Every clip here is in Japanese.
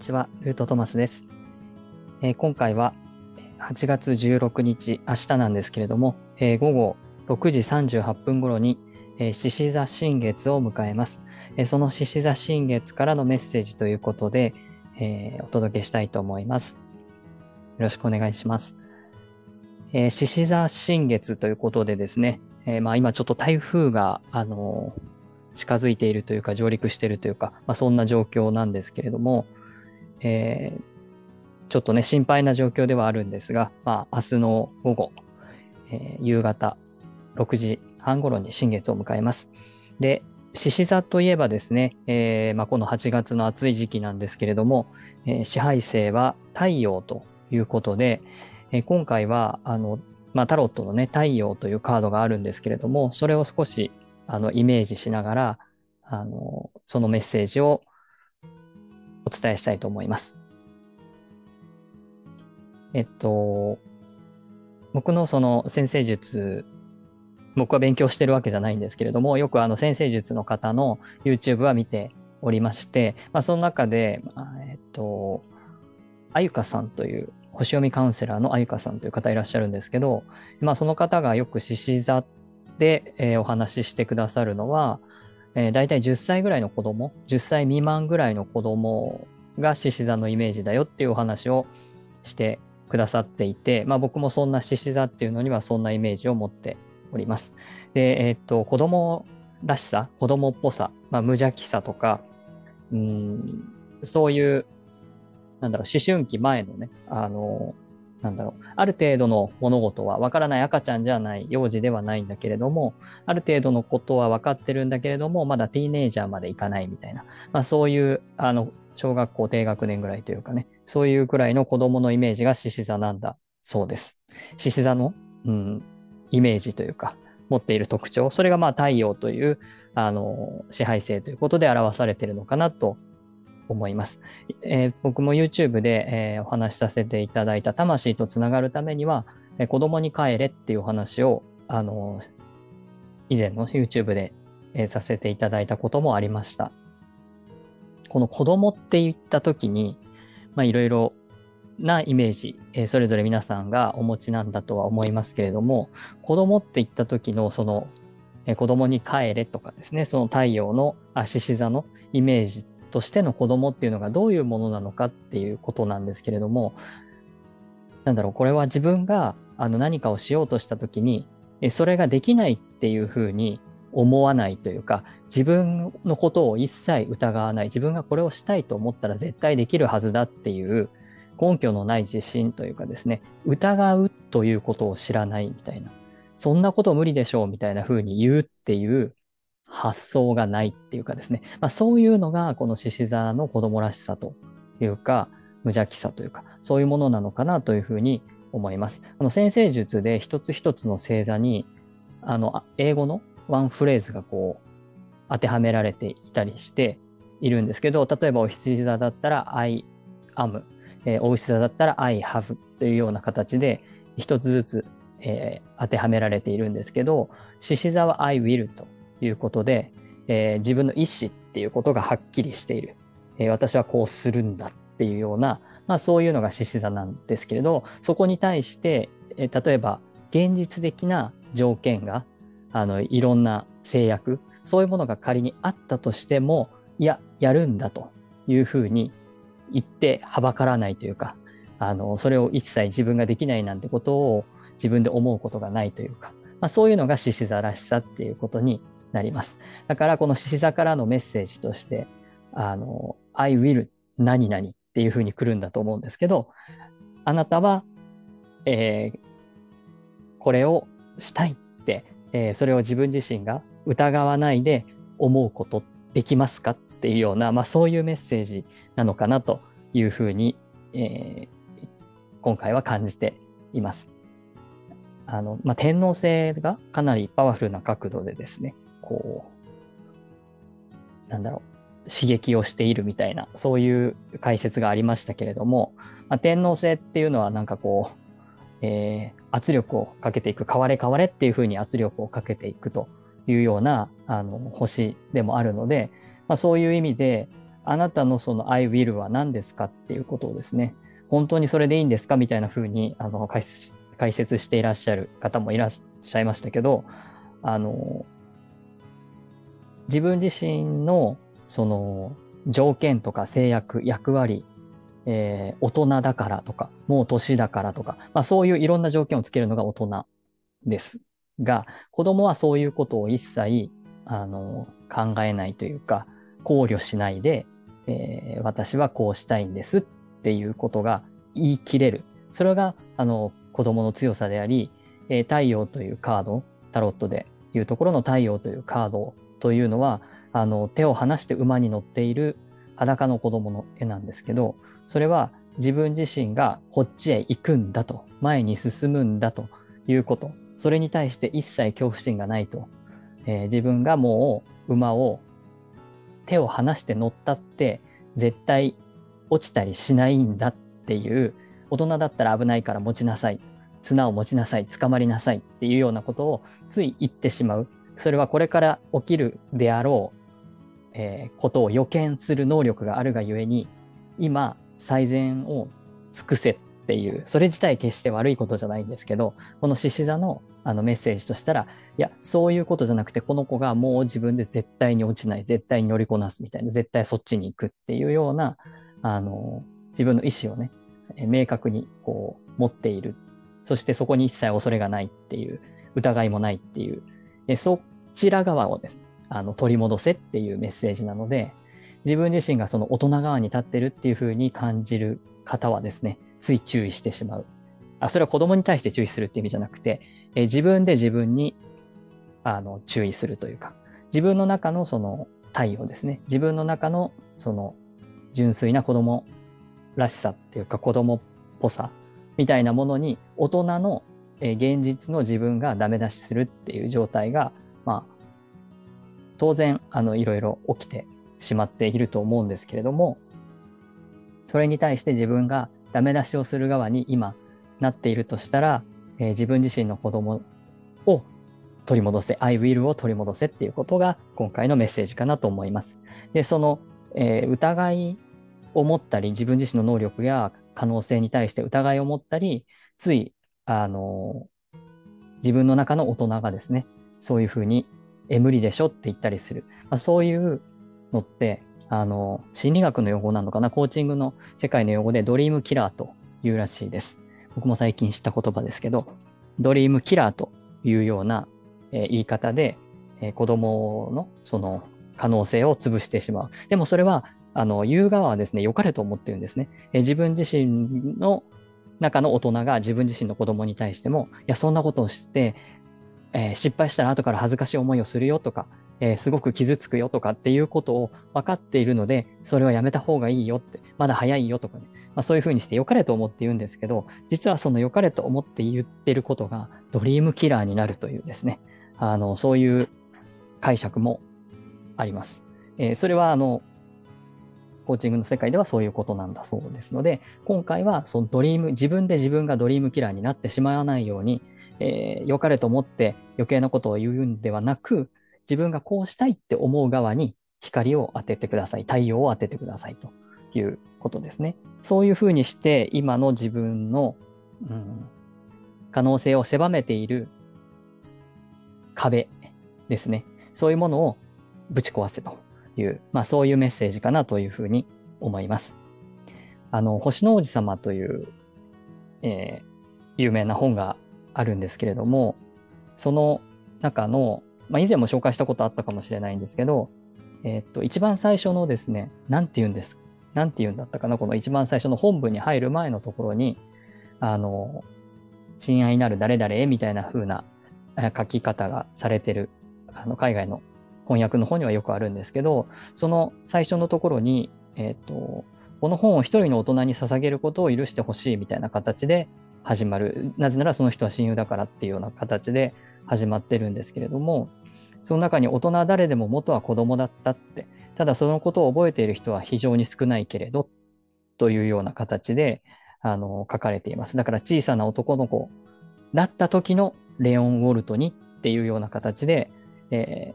ちは、ルートトマスです。えー今回は8月16日、明日なんですけれども、えー午後6時38分頃に、え獅子座新月を迎えます。えその獅子座新月からのメッセージということで、えお届けしたいと思います。よろしくお願いします。えー獅子座新月ということでですね、えーまあ今ちょっと台風が、あのー近づいているというか上陸しているというか、まあそんな状況なんですけれども、えーちょっとね、心配な状況ではあるんですが、まあ、明日の午後、えー夕方6時半頃に新月を迎えます。で、獅子座といえばですね、えーまあ、この8月の暑い時期なんですけれども、えー支配星は太陽ということで、え今回は、あの、まあ、タロットのね、太陽というカードがあるんですけれども、それを少し、あの、イメージしながら、あの、そのメッセージをお伝えしたいと思います。えっと、僕のその先生術、僕は勉強してるわけじゃないんですけれども、よくあの先生術の方の YouTube は見ておりまして、まあその中で、えっと、あゆかさんという、星読みカウンセラーのあゆかさんという方いらっしゃるんですけど、まあその方がよく獅子座で、えーお話ししてくださるのは、えー、大体10歳ぐらいの子供、10歳未満ぐらいの子供が獅子座のイメージだよっていうお話をしてくださっていて、まあ僕もそんな獅子座っていうのにはそんなイメージを持っております。で、えっと、子供らしさ、子供っぽさ、まあ無邪気さとか、うん、そういう、なんだろう、思春期前のね、あの、なんだろう、ある程度の物事はわからない赤ちゃんじゃない、幼児ではないんだけれども、ある程度のことは分かってるんだけれども、まだティーネイジャーまでいかないみたいな、まあそういう、あの、小学校低学年ぐらいというかね、そういうくらいの子供のイメージが獅子座なんだそうです。獅子座の、うん、イメージというか、持っている特徴、それがまあ太陽という、あの、支配性ということで表されているのかなと思います。えー僕も YouTube で、えーお話しさせていただいた魂とつながるためには、えー子供に帰れっていうお話を、あの、以前の YouTube で、えーさせていただいたこともありました。この子供って言った時に、まあいろいろなイメージ、えーそれぞれ皆さんがお持ちなんだとは思いますけれども、子供って言った時のその、えー子供に帰れとかですね、その太陽の、あ、獅子座のイメージっとしての子供っていうのがどういうものなのかっていうことなんですけれども、なんだろう、これは自分があの何かをしようとした時に、それができないっていうふうに思わないというか、自分のことを一切疑わない、自分がこれをしたいと思ったら絶対できるはずだっていう根拠のない自信というかですね、疑うということを知らないみたいな、そんなこと無理でしょうみたいな風に言うっていう発想がないっていうかですね、まあ、そういうのがこの獅子座の子供らしさというか、無邪気さというか、そういうものなのかなというふうに思います。あの先生術で一つ一つの星座に、あの、英語のワンフレーズがこう、当てはめられていたりしているんですけど、例えばお羊座だったら I am、えー、お牛座だったら I have というような形で一つずつ、えー当てはめられているんですけど、獅子座は I will ということで、えー自分の意思っていうことがはっきりしている。えー私はこうするんだっていうような、まあそういうのが獅子座なんですけれど、そこに対して、えー例えば現実的な条件が、あの、いろんな制約、そういうものが仮にあったとしても、いや、やるんだというふうに言ってはばからないというか、あの、それを一切自分ができないなんてことを自分で思うことがないというか、まあそういうのが獅子座らしさっていうことになります。だからこの獅子座からのメッセージとして、あの、I will 何々っていうふうに来るんだと思うんですけど、あなたは、えーこれをしたいって、えーそれを自分自身が疑わないで思うことできますかっていうような、まあそういうメッセージなのかなというふうに、えー今回は感じています。あの、まあ、天皇制がかなりパワフルな角度でですね、こう、なんだろう、刺激をしているみたいな、そういう解説がありましたけれども、まあ、天皇制っていうのはなんかこう、えー圧力をかけていく、変われ変われっていうふうに圧力をかけていくというような、あの、星でもあるので、まあ、そういう意味で、あなたのその I will は何ですかっていうことをですね、本当にそれでいいんですかみたいな風にあの解解説していらっしゃる方もいらっしゃいましたけど、あの、自分自身のその条件とか制約、役割、えー、大人だからとか、もう年だからとか、まあそういういろんな条件をつけるのが大人ですが、子供はそういうことを一切、あの、考えないというか、考慮しないで、えー、私はこうしたいんですっていうことが言い切れる。それが、あの、子供の強さであり、えー、太陽というカード、タロットでいうところの太陽というカードというのは、あの、手を離して馬に乗っている裸の子供の絵なんですけど、それは自分自身がこっちへ行くんだと、前に進むんだということ。それに対して一切恐怖心がないと。えー、自分がもう馬を手を離して乗ったって絶対落ちたりしないんだっていう大人だったら危ないから持ちなさい。綱を持ちなさい。捕まりなさいっていうようなことをつい言ってしまう。それはこれから起きるであろう、えー、ことを予見する能力があるがゆえに、今、最善を尽くせっていう、それ自体決して悪いことじゃないんですけど、この獅子座のあのメッセージとしたら、いや、そういうことじゃなくて、この子がもう自分で絶対に落ちない、絶対に乗りこなすみたいな、絶対そっちに行くっていうような、あの、自分の意思をね、明確にこう持っている。そしてそこに一切恐れがないっていう、疑いもないっていう、えそちら側をね、あの取り戻せっていうメッセージなので、自分自身がその大人側に立ってるっていう風に感じる方はですね、つい注意してしまう。あ、それは子供に対して注意するっていう意味じゃなくて、え自分で自分にあの注意するというか、自分の中のその太陽ですね。自分の中のその純粋な子供らしさっていうか子供っぽさみたいなものに大人の現実の自分がダメ出しするっていう状態が、まあ、当然、あの、いろいろ起きてしまっていると思うんですけれども、それに対して自分がダメ出しをする側に今なっているとしたら、えー、自分自身の子供を取り戻せ、I will を取り戻せっていうことが今回のメッセージかなと思います。で、その、えー、疑いを持ったり、自分自身の能力や可能性に対して疑いを持ったり、つい、あの、自分の中の大人がですね、そういうふうに、え、無理でしょって言ったりする。まあ、そういうのって、あの、心理学の用語なのかな、コーチングの世界の用語でドリームキラーというらしいです。僕も最近知った言葉ですけど、ドリームキラーというような、えー、言い方で、えー、子供のその可能性を潰してしまう。でもそれはあの、言う側はですね、良かれと思ってるんですね。え自分自身の中の大人が自分自身の子供に対しても、いや、そんなことをして、えー、失敗したら後から恥ずかしい思いをするよとか、えー、すごく傷つくよとかっていうことを分かっているので、それはやめた方がいいよって、まだ早いよとかね、まあ、そういうふうにして良かれと思って言うんですけど、実はその良かれと思って言ってることがドリームキラーになるというですね、あの、そういう解釈もあります。えー、それはあの、コーチングの世界ではそういうことなんだそうですので、今回はそのドリーム、自分で自分がドリームキラーになってしまわないように、えー、良かれと思って余計なことを言うんではなく、自分がこうしたいって思う側に光を当ててください。太陽を当ててくださいということですね。そういうふうにして、今の自分の、うん、可能性を狭めている壁ですね。そういうものをぶち壊せという、まあそういうメッセージかなというふうに思います。あの、星の王子様という、えー、有名な本があるんですけれども、その中の、まあ以前も紹介したことあったかもしれないんですけど、えー、っと、一番最初のですね、なんて言うんですなんて言うんだったかな、この一番最初の本文に入る前のところに、あの、親愛なる誰々へみたいな風な書き方がされてる、あの、海外の翻訳の方にはよくあるんですけど、その最初のところに、えっ、と、この本を一人の大人に捧げることを許してほしいみたいな形で始まる。なぜならその人は親友だからっていうような形で始まってるんですけれども、その中に大人は誰でも元は子供だったって、ただそのことを覚えている人は非常に少ないけれど、というような形で、あの、書かれています。だから小さな男の子だった時のレオン・ウォルトにっていうような形で、えー、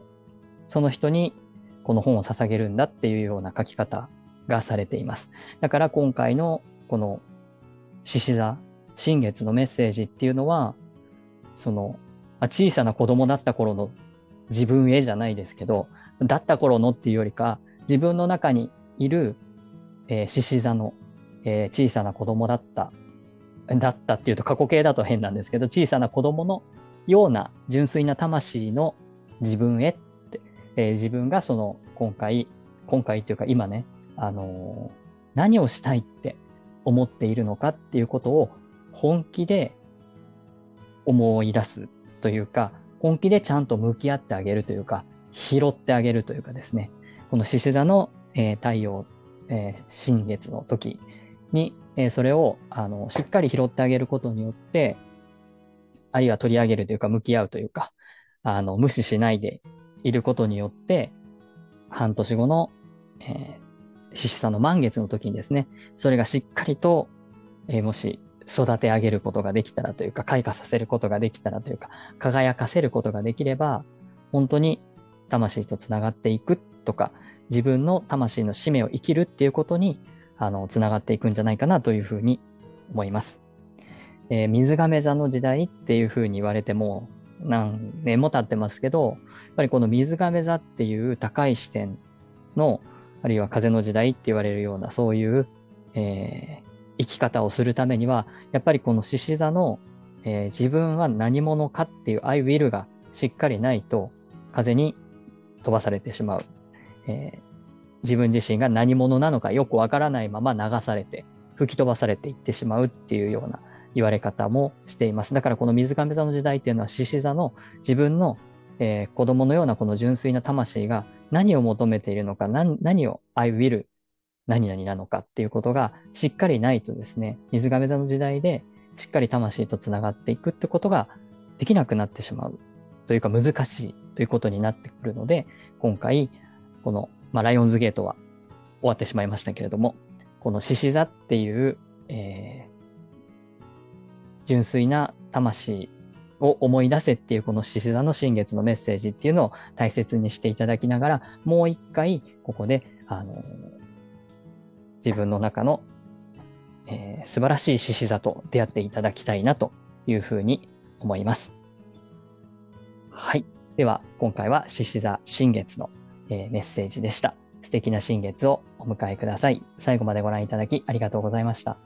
その人にこの本を捧げるんだっていうような書き方がされています。だから今回のこの獅子座、新月のメッセージっていうのは、その、小さな子供だった頃の自分へじゃないですけど、だった頃のっていうよりか、自分の中にいる、えー、獅子座の、えー、小さな子供だった、だったっていうと過去形だと変なんですけど、小さな子供のような純粋な魂の自分へって、えー、自分がその今回、今回っていうか今ね、あのー、何をしたいって思っているのかっていうことを本気で思い出すというか、本気でちゃんと向き合ってあげるというか、拾ってあげるというかですね、この獅子座の、えー、太陽、えー、新月の時に、えー、それをあのしっかり拾ってあげることによって、あるいは取り上げるというか、向き合うというか、あの無視しないでいることによって、半年後の、えー、獅子座の満月の時にですね、それがしっかりと、えー、もし育て上げることができたらというか、開花させることができたらというか、輝かせることができれば、本当に魂と繋がっていくとか、自分の魂の使命を生きるっていうことに、あの、繋がっていくんじゃないかなというふうに思います。えー、水亀座の時代っていうふうに言われても、何年も経ってますけど、やっぱりこの水亀座っていう高い視点の、あるいは風の時代って言われるような、そういう、えー、生き方をするためには、やっぱりこの獅子座の、えー、自分は何者かっていう I will がしっかりないと、風に飛ばされてしまう。えー、自分自身が何者なのかよくわからないまま流されて、吹き飛ばされていってしまうっていうような言われ方もしています。だからこの水亀座の時代っていうのは獅子座の自分の、えー、子供のようなこの純粋な魂が何を求めているのか、何を I will 何々なのかっていうことがしっかりないとですね、水亀座の時代でしっかり魂と繋がっていくってことができなくなってしまうというか難しいということになってくるので、今回、この、まあ、ライオンズゲートは終わってしまいましたけれども、この獅子座っていう、えー、純粋な魂を思い出せっていうこの獅子座の新月のメッセージっていうのを大切にしていただきながら、もう一回ここで、あの自分の中の、えー、素晴らしい獅子座と出会っていただきたいなというふうに思います。はい。では、今回は獅子座新月の、えー、メッセージでした。素敵な新月をお迎えください。最後までご覧いただきありがとうございました。